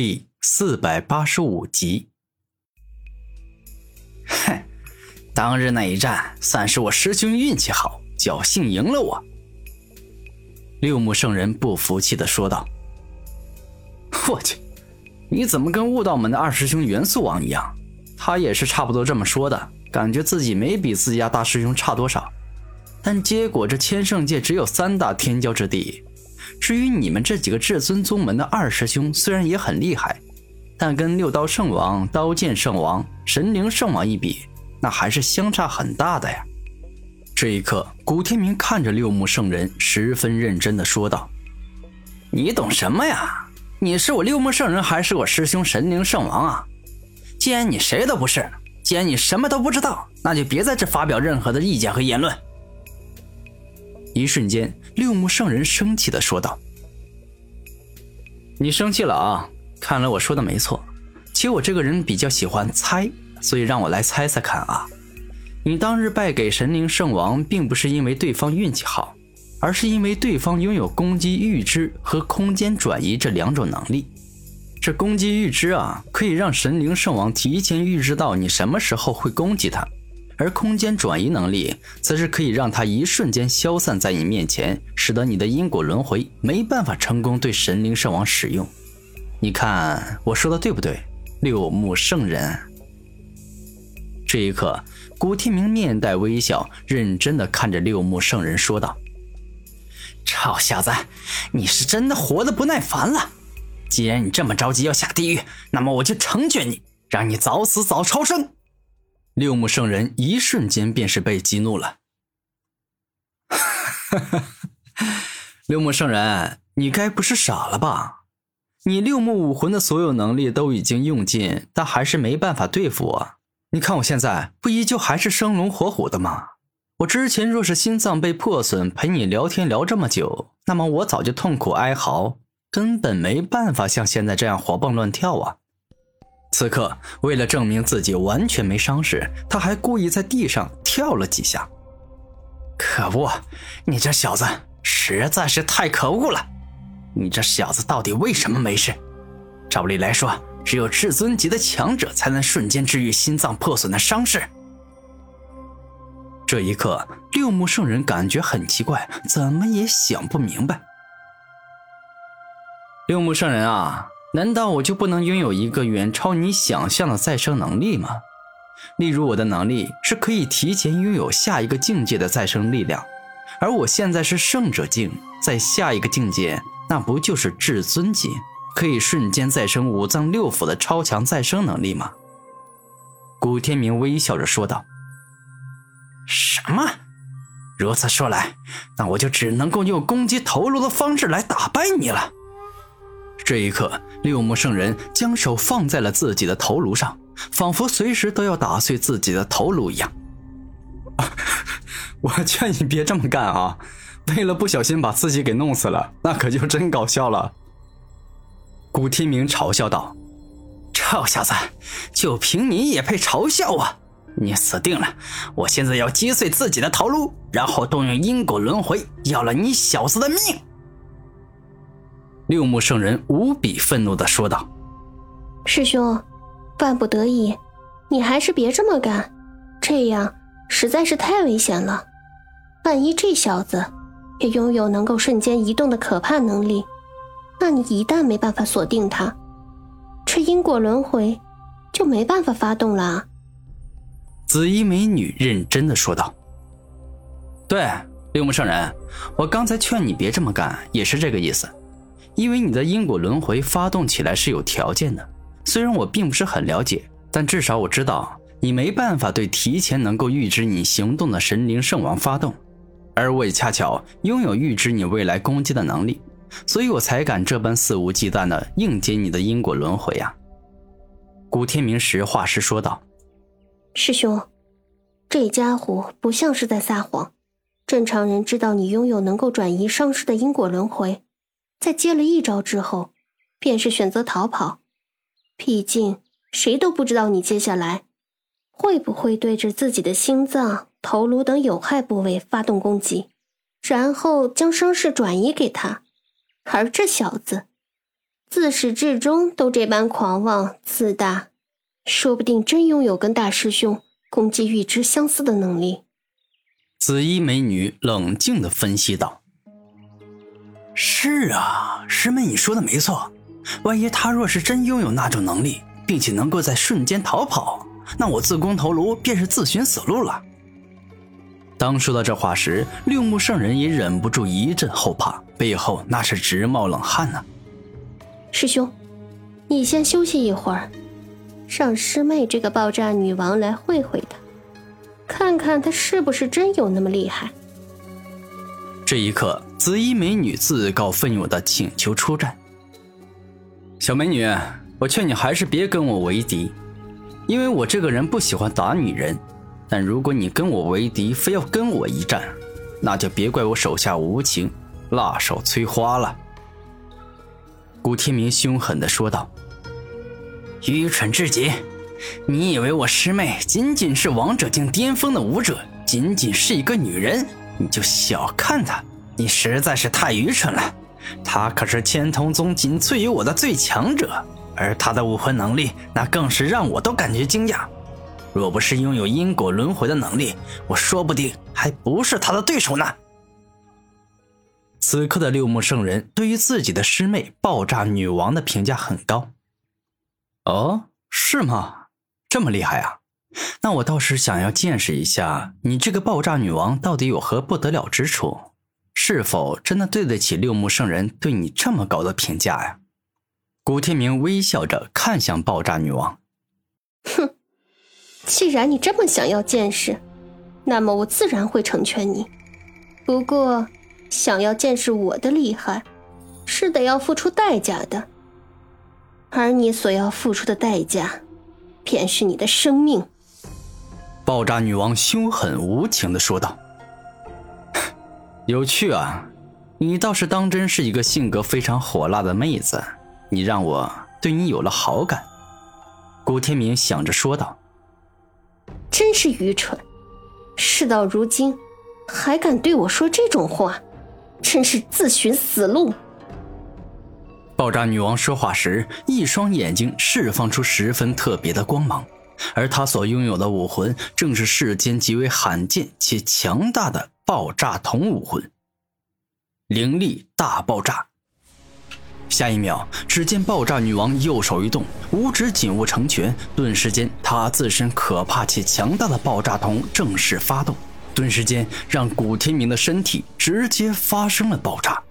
第四百八十五集。哼，当日那一战，算是我师兄运气好，侥幸赢了我。六目圣人不服气的说道：“我去，你怎么跟悟道门的二师兄元素王一样？他也是差不多这么说的，感觉自己没比自家大师兄差多少。但结果这千圣界只有三大天骄之地。”至于你们这几个至尊宗门的二师兄，虽然也很厉害，但跟六刀圣王、刀剑圣王、神灵圣王一比，那还是相差很大的呀。这一刻，古天明看着六目圣人，十分认真的说道：“你懂什么呀？你是我六目圣人，还是我师兄神灵圣王啊？既然你谁都不是，既然你什么都不知道，那就别在这发表任何的意见和言论。”一瞬间，六目圣人生气的说道：“你生气了啊？看来我说的没错。其实我这个人比较喜欢猜，所以让我来猜猜看啊。你当日败给神灵圣王，并不是因为对方运气好，而是因为对方拥有攻击预知和空间转移这两种能力。这攻击预知啊，可以让神灵圣王提前预知到你什么时候会攻击他。”而空间转移能力，则是可以让他一瞬间消散在你面前，使得你的因果轮回没办法成功对神灵圣王使用。你看我说的对不对？六目圣人。这一刻，古天明面带微笑，认真的看着六目圣人说道：“臭小子，你是真的活得不耐烦了。既然你这么着急要下地狱，那么我就成全你，让你早死早超生。”六目圣人一瞬间便是被激怒了。六目圣人，你该不是傻了吧？你六目武魂的所有能力都已经用尽，但还是没办法对付我。你看我现在不依旧还是生龙活虎的吗？我之前若是心脏被破损，陪你聊天聊这么久，那么我早就痛苦哀嚎，根本没办法像现在这样活蹦乱跳啊。此刻，为了证明自己完全没伤势，他还故意在地上跳了几下。可恶，你这小子实在是太可恶了！你这小子到底为什么没事？照理来说，只有至尊级的强者才能瞬间治愈心脏破损的伤势。这一刻，六目圣人感觉很奇怪，怎么也想不明白。六目圣人啊！难道我就不能拥有一个远超你想象的再生能力吗？例如，我的能力是可以提前拥有下一个境界的再生力量，而我现在是圣者境，在下一个境界，那不就是至尊级，可以瞬间再生五脏六腑的超强再生能力吗？古天明微笑着说道：“什么？如此说来，那我就只能够用攻击头颅的方式来打败你了。”这一刻，六目圣人将手放在了自己的头颅上，仿佛随时都要打碎自己的头颅一样。我劝你别这么干啊！为了不小心把自己给弄死了，那可就真搞笑了。古天明嘲笑道：“臭小子，就凭你也配嘲笑我？你死定了！我现在要击碎自己的头颅，然后动用因果轮回，要了你小子的命！”六目圣人无比愤怒的说道：“师兄，万不得已，你还是别这么干，这样实在是太危险了。万一这小子也拥有能够瞬间移动的可怕能力，那你一旦没办法锁定他，这因果轮回就没办法发动了。”紫衣美女认真的说道：“对，六目圣人，我刚才劝你别这么干，也是这个意思。”因为你的因果轮回发动起来是有条件的，虽然我并不是很了解，但至少我知道你没办法对提前能够预知你行动的神灵圣王发动，而我也恰巧拥有预知你未来攻击的能力，所以我才敢这般肆无忌惮的应接你的因果轮回啊！古天明实话实说道：“师兄，这家伙不像是在撒谎，正常人知道你拥有能够转移伤势的因果轮回。”在接了一招之后，便是选择逃跑。毕竟谁都不知道你接下来会不会对着自己的心脏、头颅等有害部位发动攻击，然后将伤势转移给他。而这小子，自始至终都这般狂妄自大，说不定真拥有跟大师兄攻击预知相似的能力。紫衣美女冷静的分析道：“是啊，师妹，你说的没错。万一他若是真拥有那种能力，并且能够在瞬间逃跑，那我自宫头颅便是自寻死路了。”当说到这话时，六目圣人也忍不住一阵后怕，背后那是直冒冷汗呢。师兄，你先休息一会儿，让师妹这个爆炸女王来会会她，看看她是不是真有那么厉害。这一刻，紫衣美女自告奋勇的请求出战。小美女，我劝你还是别跟我为敌，因为我这个人不喜欢打女人。但如果你跟我为敌，非要跟我一战，那就别怪我手下无情，辣手摧花了。”古天明凶狠地说道，“愚蠢至极！你以为我师妹仅仅是王者境巅峰的武者，仅仅是一个女人，你就小看她？你实在是太愚蠢了！他可是千瞳宗仅次于我的最强者，而他的武魂能力，那更是让我都感觉惊讶。”若不是拥有因果轮回的能力，我说不定还不是他的对手呢。此刻的六目圣人对于自己的师妹爆炸女王的评价很高。哦，是吗？这么厉害啊？那我倒是想要见识一下，你这个爆炸女王到底有何不得了之处？是否真的对得起六目圣人对你这么高的评价呀？古天明微笑着看向爆炸女王，哼。既然你这么想要见识，那么我自然会成全你。不过，想要见识我的厉害，是得要付出代价的。而你所要付出的代价，便是你的生命。爆炸女王凶狠无情的说道：“有趣啊，你倒是当真是一个性格非常火辣的妹子。你让我对你有了好感。”古天明想着说道。真是愚蠢！事到如今，还敢对我说这种话，真是自寻死路。爆炸女王说话时，一双眼睛释放出十分特别的光芒，而她所拥有的武魂，正是世间极为罕见且强大的爆炸瞳武魂——灵力大爆炸。下一秒，只见爆炸女王右手一动，五指紧握成拳，顿时间，她自身可怕且强大的爆炸瞳正式发动，顿时间让古天明的身体直接发生了爆炸。